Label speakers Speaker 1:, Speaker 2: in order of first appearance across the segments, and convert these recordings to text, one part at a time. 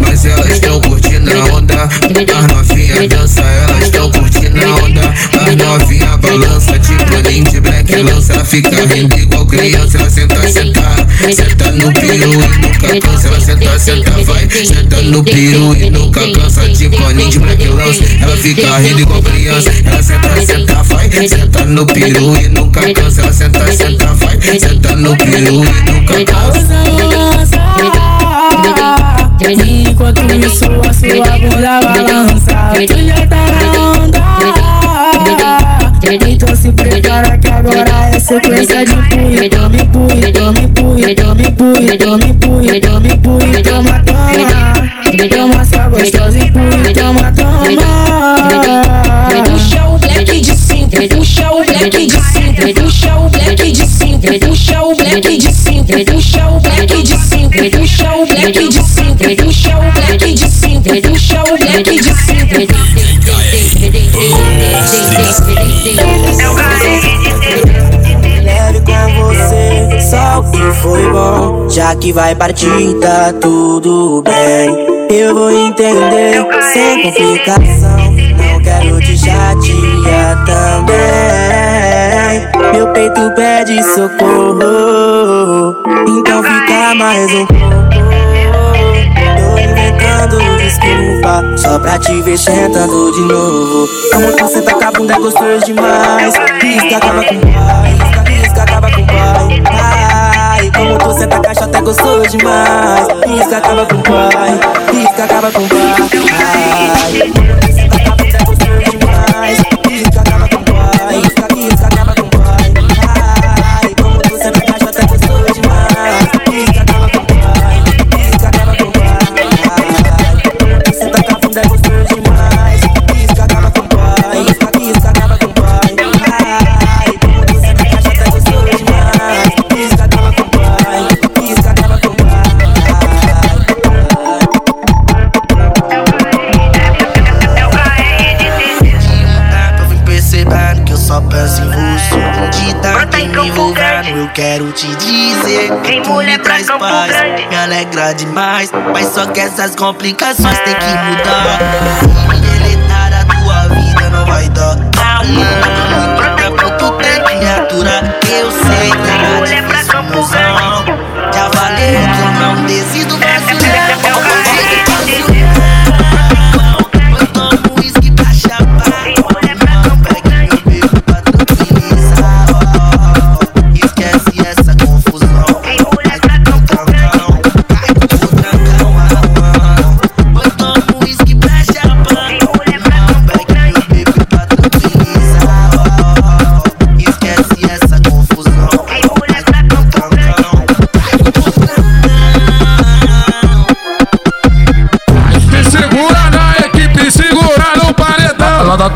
Speaker 1: Mas elas estão curtindo a onda, as novinhas dança, elas estão curtindo a onda, as novinhas balança, tipo nem ela fica rindo igual criança, ela senta, senta, senta no piru e nunca cansa, ela senta, senta, vai, senta no piru e nunca cansa, tipo nem de black lança, ela fica rindo igual criança, ela senta, senta, vai, senta no piru e nunca cansa, ela senta, senta, vai, senta no peru e nunca cansa.
Speaker 2: Enquanto isso a sua bunda balança. Tu já tá na onda Então se prepara que agora é sequência de empurre Toma empurre, toma empurre, toma empurre, toma empurre, toma empurre, toma, toma Toma só gostosa, empurre, toma, toma
Speaker 3: Puxa o black de cinto, puxa o black de cinto, puxa o black de cinto, puxa o black de cinto, puxa o black de cinto, puxa o black de cinto, puxa o black de cinto, puxa o black de
Speaker 4: Já que vai partir, tá tudo bem. Eu vou entender sem complicação. Não quero te chatear também. Meu peito pede socorro. Então fica mais um pouco. Tô inventando desculpa Só pra te ver sentando de novo Como tu senta com a bunda é gostoso demais Pisca, acaba com o gostoso demais. Pisca, acaba com o pai Pisca, acaba com o pai
Speaker 5: quero te dizer Que tu me traz paz, me alegra demais Mas só que essas complicações tem que mudar. Deletar a tua vida não vai dar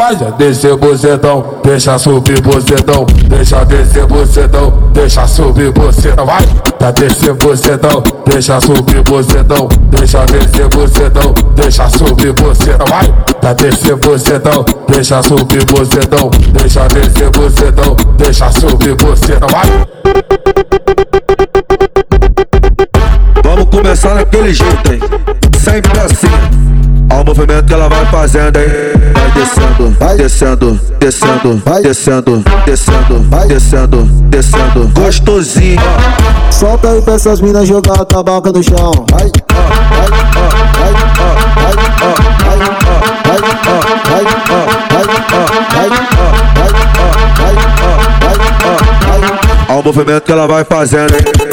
Speaker 5: já
Speaker 6: descer bocetão, deixa subir bocetão, deixa descer bocetão, deixa subir bocetão, vai, tá descer bocetão, deixa subir bocetão, deixa descer bocetão, deixa subir bocetão, vai, tá descer bocetão, deixa subir bocetão, deixa descer bocetão, deixa subir bocetão, vai.
Speaker 7: Vamos começar daquele jeito, hein? Sempre assim. Ao movimento que ela vai fazendo, hein? Vai descendo, vai descendo, descendo, vai descendo, descendo, vai descendo, descendo. Gostosinho.
Speaker 8: Solta aí pra essas minas jogar a tabaca no chão. Vai, vai, vai, vai, vai, vai, vai, vai, vai, vai, vai, ó.
Speaker 7: Ao movimento que ela vai fazendo, hein?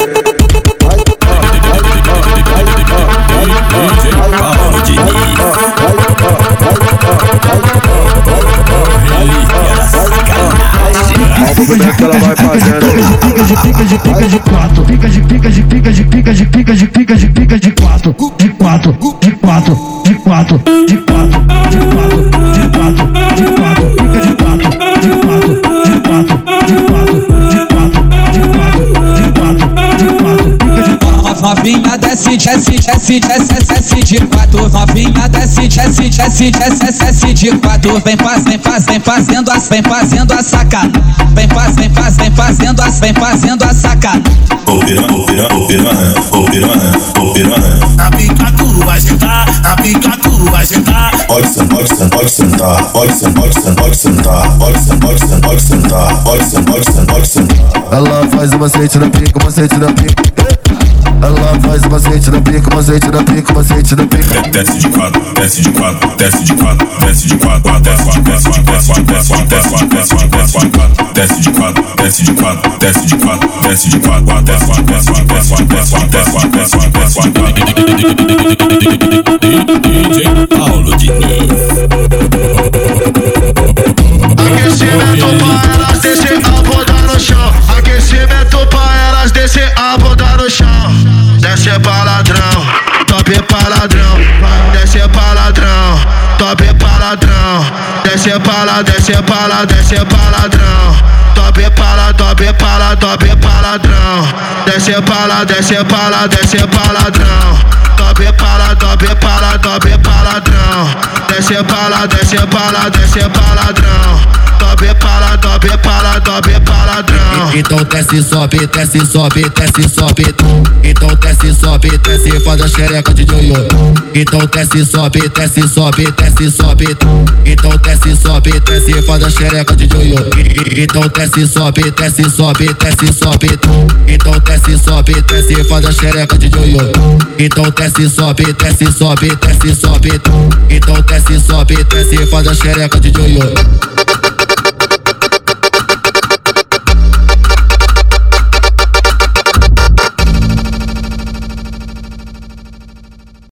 Speaker 7: Ela vai fazendo.
Speaker 9: Fica de fica de fica de quatro, fica de fica de fica de fica de fica de fica de fica de quatro, de quatro, de quatro, de quatro, de quatro, de quatro, de quatro,
Speaker 10: Novinha desce, desce, desce, desce, desce de quatro. Novinha desce, desce, desce, desce, desce de quatro. Vem faz, vem faz, vem fazendo as, vem fazendo a sacada. Vem faz, vem faz, vem fazendo as, vem fazendo a sacada.
Speaker 11: Ô piranha, ô piranha, ô piranha, ô piranha, ô piranha.
Speaker 5: Na pica tu vai sentar, na pica tu vai sentar.
Speaker 11: Pode sentar, pode sentar, pode sentar, pode sentar, pode sentar, pode sentar, pode sentar, pode sentar, pode sentar, pode sentar, pode sentar, pode sentar.
Speaker 8: Ela faz o macete na pica, o macete na pica. Ela faz o macete na pica, macete na pica, macete na pica.
Speaker 11: Desce de quatro, desce de quatro, desce de quatro, desce de quatro, desce de desce de desce de desce de desce de desce de desce de quatro, desce de quatro, desce de quatro, desce de quatro, desce de quatro, desce de desce de desce de desce de desce de desce de desce de
Speaker 12: Desce pra desce pra desce pra ladrão. Top pra lá, top pra pra ladrão. Desce pra desce pra desce pra ladrão. Top pra lá, top pra pra ladrão. Desce pra desce pra desce pra ladrão. Top pra lá, top pra lá, top pra ladrão.
Speaker 1: Então desce, sobe, desce, sobe, desce, sobe. Então desce, sobe, desce, faz a xereca de joio. Então desce, sobe, desce, sobe, desce, sobe. Então desce, sobe, desce, faz a xereca de joio. Então desce, sobe, desce, sobe, desce, sobe. Então desce, sobe, desce, faz a xereca de joio. Então desce, sobe, desce, sobe, desce, sobe. Então desce, sobe, desce, faz a xereca de joio.